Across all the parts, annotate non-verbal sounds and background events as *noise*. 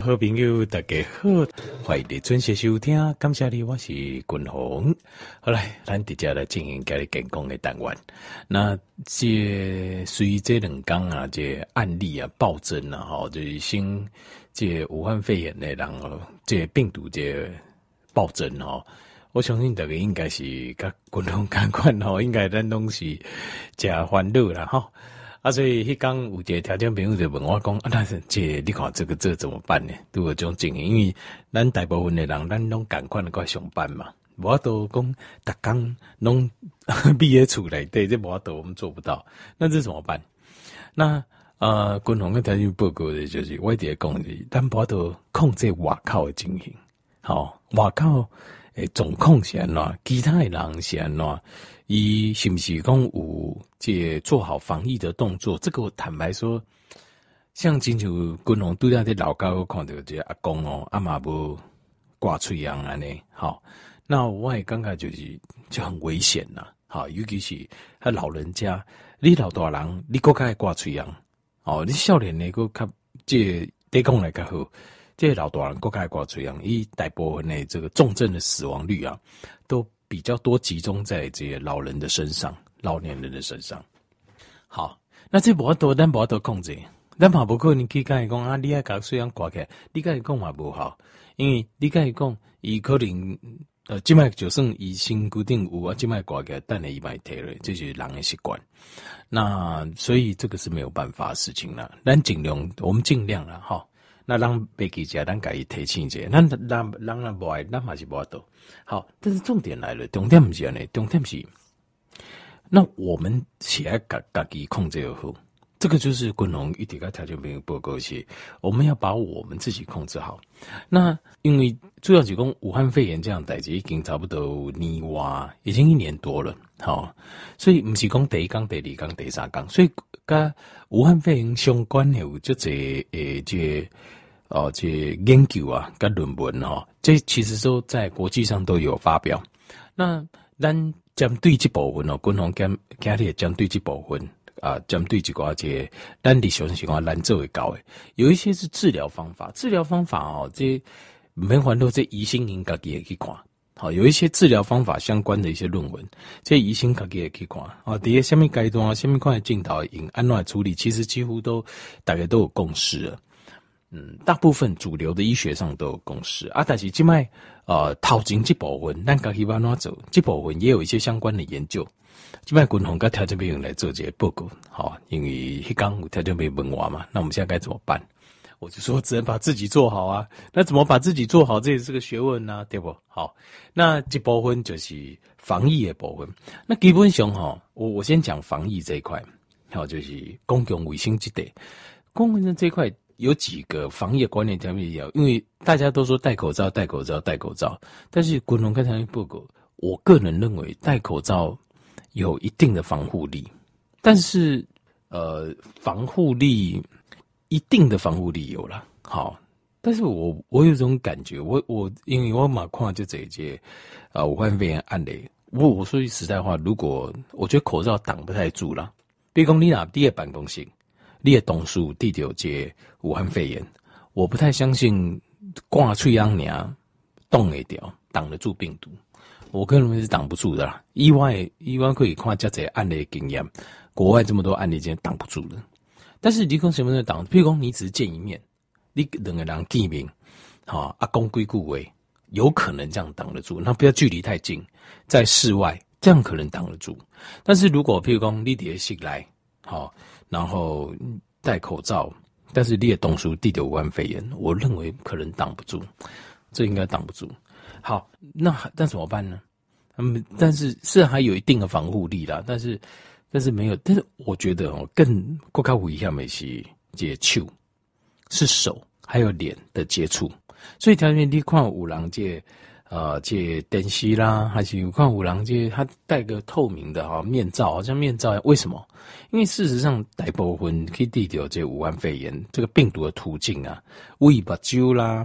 好朋友，大家好，欢迎你准时收听。感谢你，我是君鸿。好来，咱直接来进行家里健康的单元。那这随这两天啊，这案例啊暴增啊，哈，就是新这武汉肺炎的人哦，这病毒这暴增哦。我相信大家应该是跟君鸿同款吼，应该咱拢是真欢乐啦哈。啊，所以迄刚有一个条件朋友就问我讲，啊，但是这你看这个这、怎么办呢？都有种经验，因为咱大部分的人，咱拢赶快的过来上班嘛，无法度讲，逐工拢 *laughs* 闭喺厝内，对，这无法度，我们做不到。那这怎么办？那呃，军方的条件报告的就是我一直讲的，咱无法度控制外口的情形，好，外口诶总控是安怎，其他的人是安怎。伊是不是讲有这做好防疫的动作？这个我坦白说，像亲像军红拄在在老高看到这阿公哦，阿妈无挂嘴样安尼，好，那我也感觉就是就很危险呐，好，尤其是他老人家，你老大人你搁较挂嘴样，哦，你少年的搁较这对讲来较好，这些老大人搁较挂嘴样，伊大部分的这个重症的死亡率啊，都。比较多集中在这些老人的身上，老年人的身上。好，那这不多，但不多控制。但怕不可能，你可以讲啊，你爱搞虽然挂起来，你跟伊讲嘛不好，因为你跟伊讲，伊可能呃，静脉就算医生固定有啊，静脉挂起来，但你一脉退了，这是人的习惯。那所以这个是没有办法的事情了。咱尽量，我们尽量了哈。那让别记者，咱家己提醒者，咱咱咱咱不爱，咱还是不爱多。好，但是重点来了，重点不是呢，重点是，那我们起来自自己控制好，这个就是军红一点个条件没有报告些，我们要把我们自己控制好。那因为主要是讲武汉肺炎这样代志已经差不多年哇，已经一年多了，好，所以不是讲第一缸、第二缸、第三缸，所以跟武汉肺炎相关的有这些诶这。哦，这研究啊，跟论文哦，这其实都在国际上都有发表。那咱针对这部分哦，军方跟今日针对这部分啊，针对这个这咱理想情况难做会高诶。有一些是治疗方法，治疗方法哦，这没环到这疑心应该也可以看。好，有一些治疗方法相关的一些论文，这疑心可也可以看。啊，底下下面阶段啊，下面块镜头应安怎处理，其实几乎都大家都有共识了。嗯，大部分主流的医学上都有共识啊，但是今卖呃，头前这部分，咱家己要哪走？这部分也有一些相关的研究。今卖军红跟条件病人来做这些报告，好，因为一刚条件病问我嘛，那我们现在该怎么办？我就说只能把自己做好啊。那怎么把自己做好？这也是个学问呐、啊，对不？好，那这部分就是防疫的部分。那基本上哈，我我先讲防疫这一块，好，就是公共卫生这点，公共卫生这一块。有几个防疫观念条面要，因为大家都说戴口罩、戴口罩、戴口罩，但是军方跟他们报告，我个人认为戴口罩有一定的防护力，但是呃，防护力一定的防护力有了，好，但是我我有种感觉，我我因为我马上就这一届啊，武汉肺炎案例，我我说句实在话，如果我觉得口罩挡不太住了，别讲你哪第二办公室。你的同事得到这武汉肺炎，我不太相信挂嘴痒尔挡得掉，挡得住病毒。我个人认为是挡不住的啦。意外意外可以看这些案例经验，国外这么多案例，真挡不住的。但是你讲什么能挡？譬如讲你只是见一面，你两个人见面，好阿公归故位，有可能这样挡得住。那不要距离太近，在室外这样可能挡得住。但是如果譬如讲你底下醒来，好。然后戴口罩，但是列动书第九武汉肺炎，我认为可能挡不住，这应该挡不住。好，那那怎么办呢？嗯，但是是还有一定的防护力啦，但是但是没有，但是我觉得哦，更更加危险的是接触，是手还有脸的接触，所以条件你看五郎界。呃，这电视啦，还是有看五郎这他戴个透明的哈面罩，好像面罩。为什么？因为事实上，大部分可以抵掉这武汉肺炎这个病毒的途径啊，为目睭啦，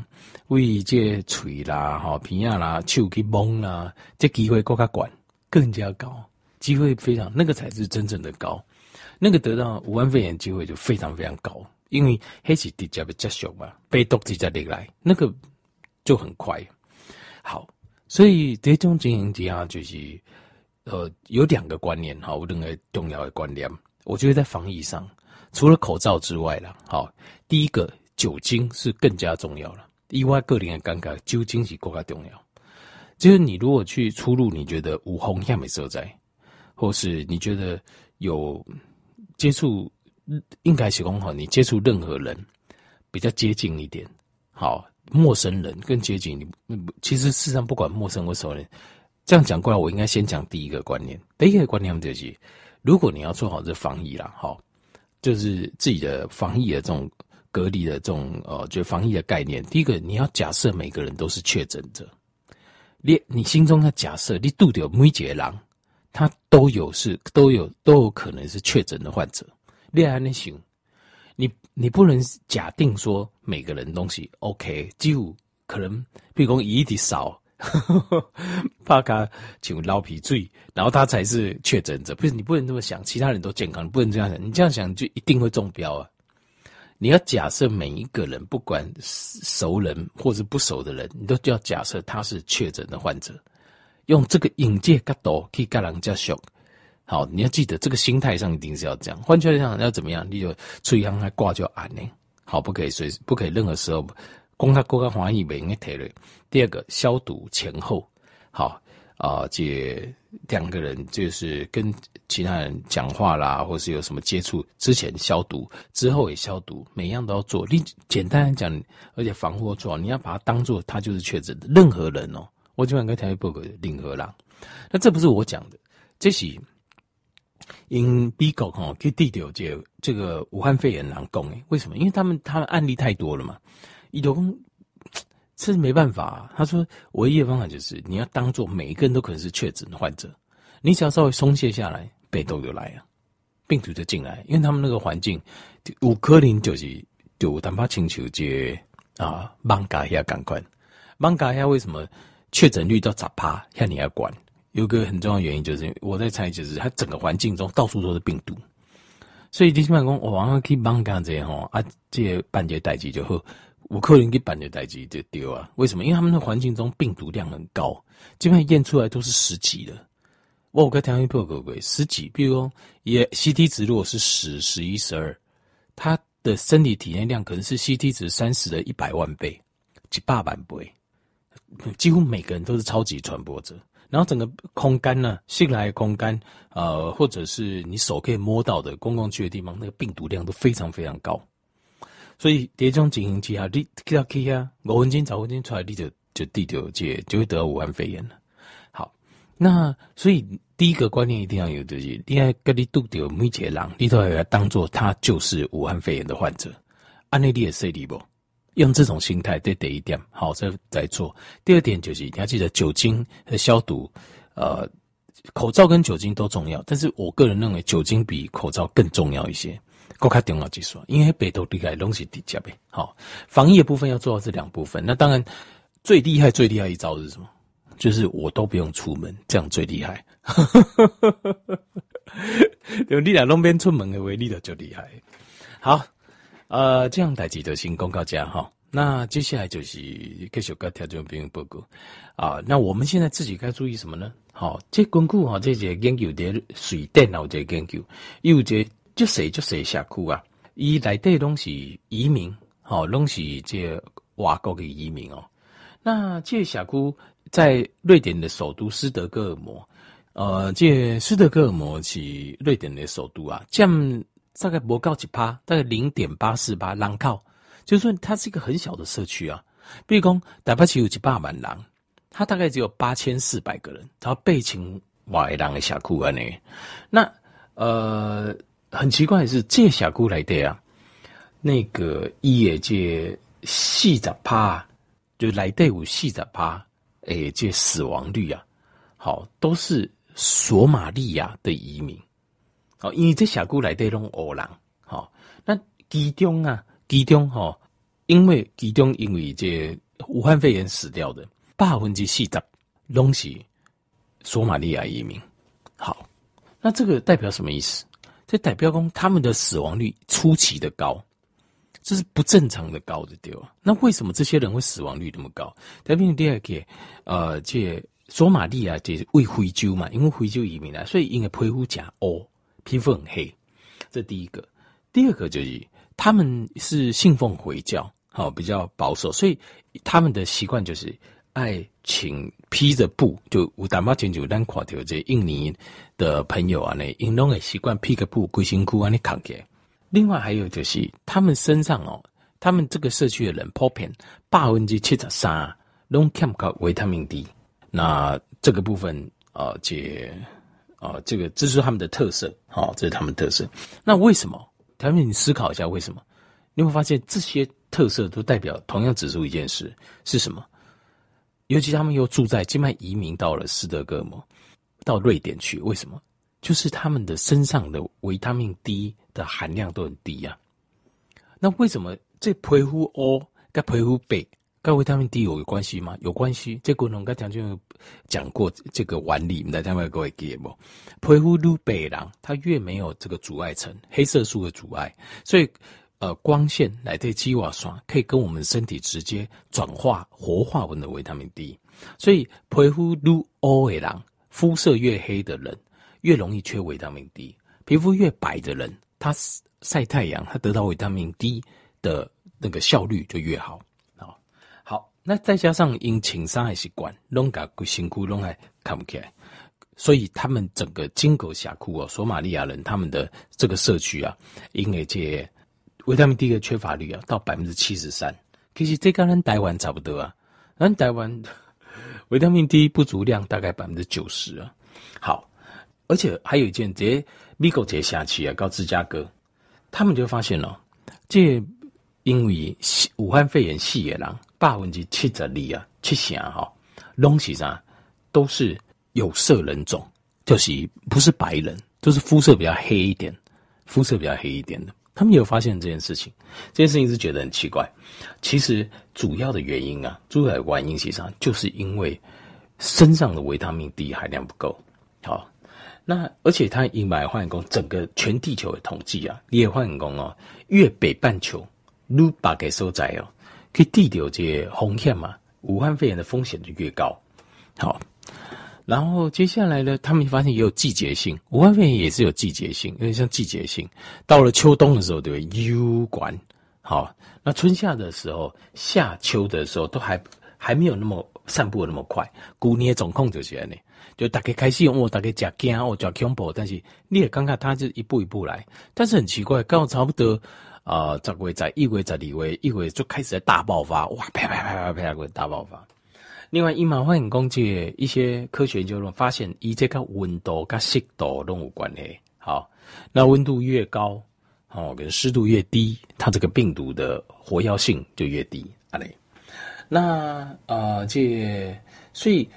为这嘴啦，哈鼻啊啦，手去摸啦，这机会更加管，更加高，机会非常，那个才是真正的高，那个得到武汉肺炎机会就非常非常高。因为黑起直接被接触嘛，被毒直接进来，那个就很快。好，所以这种经营底下就是，呃，有两个观念哈，我认为重要的观念，我觉得在防疫上，除了口罩之外啦，好，第一个酒精是更加重要了。意外个人的尴尬，酒精是更加重要。就是你如果去出入，你觉得无风险的所在，或是你觉得有接触，应该是讲好，你接触任何人比较接近一点，好，陌生人更接近你。其实事实上，不管陌生或熟人，这样讲过来，我应该先讲第一个观念。第一个观念就是，如果你要做好这防疫啦，好，就是自己的防疫的这种隔离的这种呃，就防疫的概念。第一个，你要假设每个人都是确诊者。你你心中的假设，你肚里有每一个人，他都有是都有都有可能是确诊的患者。你还能行？你不能假定说每个人东西 OK，几乎可能，比如说一滴少，*laughs* 怕他请捞皮醉，然后他才是确诊者。不是你不能这么想，其他人都健康，不能这样想。你这样想就一定会中标啊！你要假设每一个人，不管熟人或者不熟的人，你都就要假设他是确诊的患者，用这个引介角度去跟人家说。好，你要记得这个心态上一定是要这样。换句话讲，要怎么样？你就出阳还挂就安呢？好，不可以随时，不可以任何时候光他过个防疫没应该提了。第二个，消毒前后，好。啊，这两个人就是跟其他人讲话啦，或是有什么接触之前消毒，之后也消毒，每样都要做。你简单来讲，而且防护做，你要把它当做他就是确诊的任何人哦。我今晚跟台湾报告任何人，那这不是我讲的，这是因美国哈给地条这这个武汉肺炎人讲诶，为什么？因为他们他们案例太多了嘛，伊都讲。这是没办法啊，他说唯一的方法就是你要当做每一个人都可能是确诊的患者，你只要稍微松懈下来，病毒就来啊，病毒就进来，因为他们那个环境，五颗零就是就单怕请求接啊，芒嘎下赶快，芒嘎下为什么确诊率到十趴，要你要管？有个很重要的原因就是我在猜，就是它整个环境中到处都是病毒，所以你起码讲我往上去芒嘎这吼啊，这半截代志就好。五克林给半截代志就丢啊？为什么？因为他们的环境中病毒量很高，基本上验出来都是十几的。我有个条件破个鬼十几，比如说也 CT 值如果是十、十一、十二，他的身体体内量可能是 CT 值三十的一百万倍，几百万倍，几乎每个人都是超级传播者。然后整个空间呢，进来空间，呃，或者是你手可以摸到的公共区的地方，那个病毒量都非常非常高。所以这种情形之下，你去到去啊，五分钟、十分钟出来，你就就地就就就会得到武汉肺炎了。好，那所以第一个观念一定要有，就是你要跟你拄到每一个人，你都要当做他就是武汉肺炎的患者。按内地的 C D 不用这种心态，这第一点。好，再再做。第二点就是你要记得酒精和消毒，呃，口罩跟酒精都重要，但是我个人认为酒精比口罩更重要一些。够卡重要技术，因为北斗厉害东西叠加呗。好，防疫的部分要做到这两部分。那当然最厉害、最厉害一招是什么？就是我都不用出门，这样最厉害。*laughs* 有你俩东边出门的威力的就厉害。好，呃，这样代志就先公告家哈。那接下来就是继续跟听众朋友报告啊。那我们现在自己该注意什么呢？好，这根据哈这些研究的水电脑这研究，有这。就谁就谁社区啊，伊内底拢是移民，吼，拢是这外国的移民哦。那这社区在瑞典的首都斯德哥尔摩，呃，这斯德哥尔摩是瑞典的首都啊，占大概不到一趴，大概零点八四趴人口，就是说它是一个很小的社区啊。比如讲台北市有一百万人，它大概只有八千四百个人，然后八千外人的社区安尼。那呃。很奇怪的是，这小姑来的啊，那个伊也这四十趴，就来队有四十趴，诶，这死亡率啊，好，都是索马利亚的移民，好，因为这峡谷来的拢欧人，好，那其中啊，其中哈，因为其中因为这武汉肺炎死掉的百分之四十拢是索马利亚移民，好，那这个代表什么意思？这代表说他们的死亡率出奇的高，这是不正常的高的对吧？那为什么这些人会死亡率那么高？特别是第二个，呃，这索马利亚这为非洲嘛，因为非洲移民来，所以因为皮肤假哦，皮肤很黑。这第一个，第二个就是他们是信奉回教，好、比较保守，所以他们的习惯就是爱请披着布，就有淡薄清楚咱看到这印尼的朋友啊，呢，因拢会习惯披个布，规身躯安尼扛起来。另外还有就是他们身上哦，他们这个社区的人普遍百分之七十三拢欠缺维他命 D。那这个部分啊，这、啊、这个这是他们的特色，好、这是他们的特色。那为什么？他们你思考一下为什么？你会发现这些特色都代表同样指出一件事是什么？尤其他们又住在境外移民到了斯德哥尔摩，到瑞典去，为什么？就是他们的身上的维他命 D 的含量都很低呀、啊。那为什么这皮肤 O 跟皮肤 B？跟维他命 D 有关系吗？有关系。这个我刚才就讲过这个原理，大家会各位记不？皮肤越白人，它越没有这个阻碍层，黑色素的阻碍，所以呃，光线来对基瓦酸可以跟我们身体直接转化活化我们的维他命 D。所以皮肤越黑的人，肤色越黑的人。越容易缺维他命 D，皮肤越白的人，他晒太阳，他得到维他命 D 的那个效率就越。好，那再加上因情伤害习惯，拢甲辛苦拢还看不起来，所以他们整个金狗峡谷哦，索马利亚人他们的这个社区啊，因为这维他命 D 的缺乏率啊，到百分之七十三。其实这跟咱台湾差不多啊，咱台湾维他命 D 不足量大概百分之九十啊。好。而且还有一件，这美国这下去啊，到芝加哥，他们就发现了，这因为武汉肺炎死的人百分之七十二啊，七成哈，拢是啥，都是有色人种，就是不是白人，都是肤色比较黑一点，肤色比较黑一点的。他们有发现这件事情，这件事情是觉得很奇怪。其实主要的原因啊，主要的原因实上就是因为身上的维他命 D 含量不够，好。那而且他以买换工整个全地球的统计啊，你也换工哦，越北半球越把给收窄哦，可以地掉这些红线嘛，武汉肺炎的风险就越高。好，然后接下来呢，他们发现也有季节性，武汉肺炎也是有季节性，因为像季节性，到了秋冬的时候对不对？有关。好，那春夏的时候，夏秋的时候都还还没有那么散布的那么快，古年总控就是呢。就大概开始用，我大概加惊，我加恐怖，但是你也刚刚他就一步一步来，但是很奇怪，刚好差不多啊，十月在一月在二月，一月就开始在大爆发，哇，啪啪啪啪啪啪大爆发。另外，伊嘛欢迎攻击一些科学研究中发现，伊这个温度跟湿度都有关系。好，那温度越高，哦，跟湿度越低，它这个病毒的活跃性就越低。啊嘞，那啊、这所以。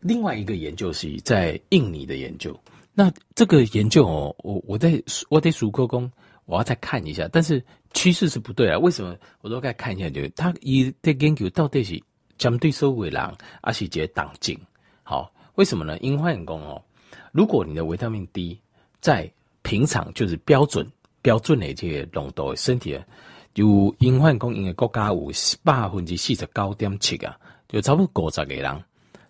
另外一个研究是在印尼的研究，那这个研究哦，我我在我得数过工，我要再看一下，但是趋势是不对啊。为什么？我都该看一下，就是他一在研究到底是针对社会人，还是这党禁？好，为什么呢？因为讲哦，如果你的维他命 D 在平常就是标准标准的这些浓度，身体就因为讲，因为国家有百分之四十九点七啊，就差不多五十个人。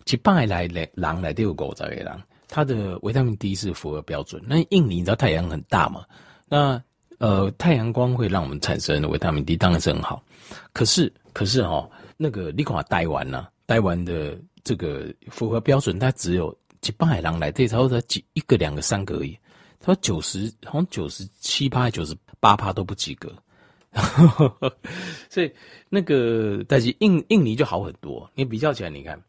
一百来人来都有五十个人，他的维他命 D 是符合标准。那印尼你知道太阳很大嘛？那呃，太阳光会让我们产生维他命 D 当然是很好。可是，可是哈、那个你看台湾呢？台湾的这个符合标准，它只有一百人来这，差不多几一个、两个、三个而已。他说九十，好像九十七趴、九十八趴都不及格。*laughs* 所以那个但是印印尼就好很多。你比较起来，你看。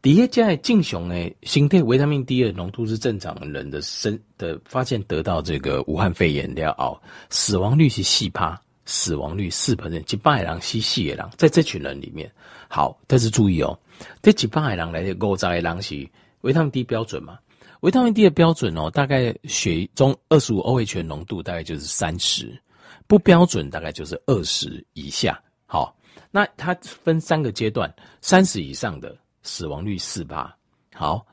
第一在进雄诶，身体维他命 D 的浓度是正常人的身的，发现得到这个武汉肺炎了后，死亡率是四趴，死亡率四 percent，几百人是四个人，在这群人里面，好，但是注意哦，这几百人来的五十个人是维他命 D 标准嘛？维他命 D 的标准哦，大概血中二十五 OH 浓度大概就是三十，不标准大概就是二十以下。好，那它分三个阶段，三十以上的。死亡率四趴，好，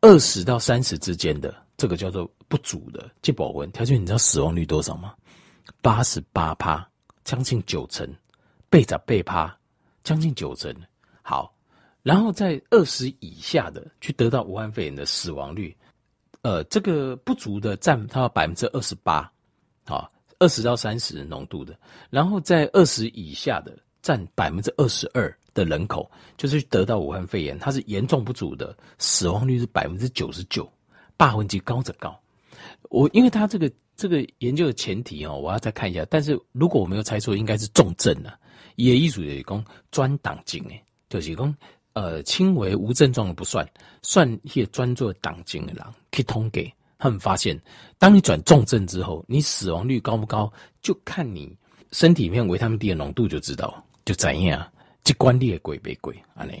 二十到三十之间的这个叫做不足的，即保温条件，你知道死亡率多少吗？八十八趴，将近九成，被砸被趴，将近九成。好，然后在二十以下的去得到武汉肺炎的死亡率，呃，这个不足的占它百分之二十八，好，二十到三十浓度的，然后在二十以下的占百分之二十二的人口，就是得到武汉肺炎，它是严重不足的，死亡率是百分之九十九，百分之高则高。我因为他这个这个研究的前提哦，我要再看一下。但是如果我没有猜错，应该是重症了。也艺术也讲专党症诶，就是讲呃轻微无症状的不算，算一些专做党症的人可以通给他们发现，当你转重症之后，你死亡率高不高，就看你身体里面维他命 D 的浓度就知道，就怎样，这关列鬼别鬼啊你。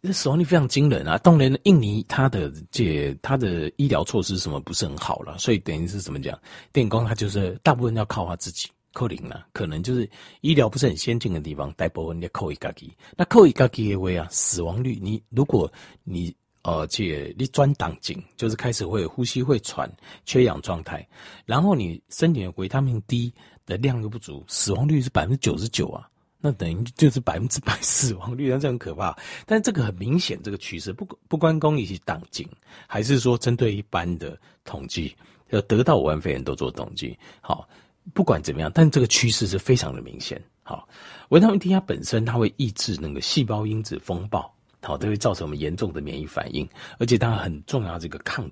这死亡率非常惊人啊！当然，印尼它的这它的医疗措施什么不是很好了，所以等于是怎么讲？电工他就是大部分要靠他自己扣零了，可能就是医疗不是很先进的地方，大部分要扣一个机。那扣一个机的位啊，死亡率你如果你呃这你转档紧，就是开始会呼吸会喘、缺氧状态，然后你身体的维他命 D 的量又不足，死亡率是百分之九十九啊。那等于就是百分之百死亡 *laughs* 率，那这很可怕。但这个很明显，这个趋势不不关公益是党警，还是说针对一般的统计，要得到武汉肺炎都做统计。好，不管怎么样，但这个趋势是非常的明显。好，维他命 D 它本身它会抑制那个细胞因子风暴，好，都会造成我们严重的免疫反应，而且它很重要，这个抗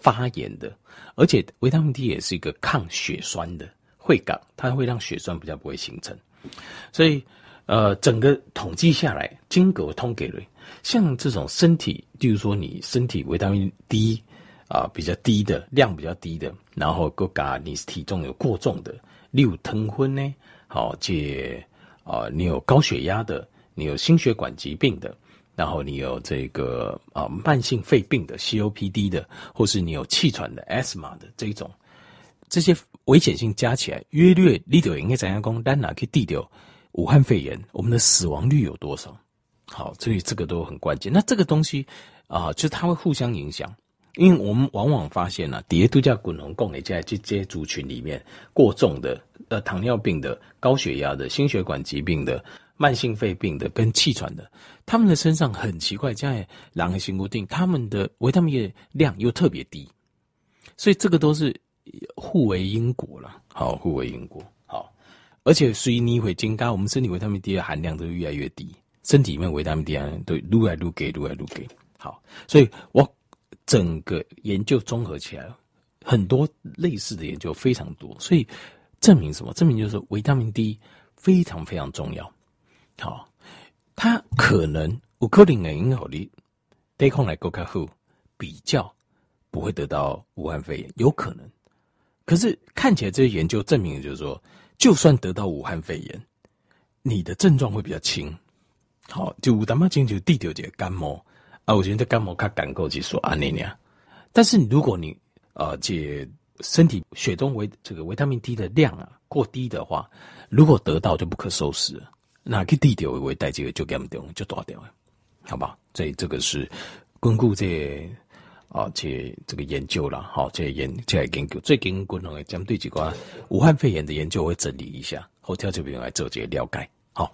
发炎的，而且维他命 D 也是一个抗血栓的会港，它会让血栓比较不会形成。所以，呃，整个统计下来，经过通给了，像这种身体，例如说你身体维他命 D 啊、比较低的量比较低的，然后各嘎你体重有过重的，例如疼昏呢，好，借啊你有高血压的，你有心血管疾病的，然后你有这个啊、慢性肺病的 COPD 的，或是你有气喘的 asthma 的这种。这些危险性加起来，约略你就应该怎样讲？单拿去地掉武汉肺炎，我们的死亡率有多少？好，所以这个都很关键。那这个东西啊、就它会互相影响，因为我们往往发现呢、啊，底下度假滚龙共的在这些族群里面，过重的、呃糖尿病的、高血压的、心血管疾病的、慢性肺病的跟气喘的，他们的身上很奇怪，在两个新固定，他们的维他命的量又特别低，所以这个都是。互为因果了，好，互为因果，好，而且随你会增加，我们身体维他命 D 的含量都越来越低，身体里面维他命 D 都撸来撸给，撸来撸给，好，所以我整个研究综合起来，很多类似的研究非常多，所以证明什么？证明就是维他命 D 非常非常重要，好，它可能有可能会影响你抵抗力更加好，比较不会得到武汉肺炎，有可能。可是看起来这些研究证明，就是说，就算得到武汉肺炎，你的症状会比较轻。好，就他妈进就地条这个感冒啊，我觉得感冒它感够去说啊那样。但是如果你呃这身体血中维这个维他命 D 的量啊过低的话，如果得到就不可收拾了，那个地条为带这个就严重就断掉了，好吧？所以这个是巩固这。啊，去这个研究了，好，这研这研究最近共同的针对几个武汉肺炎的研究，我会整理一下，后天这边来做这个了解，好。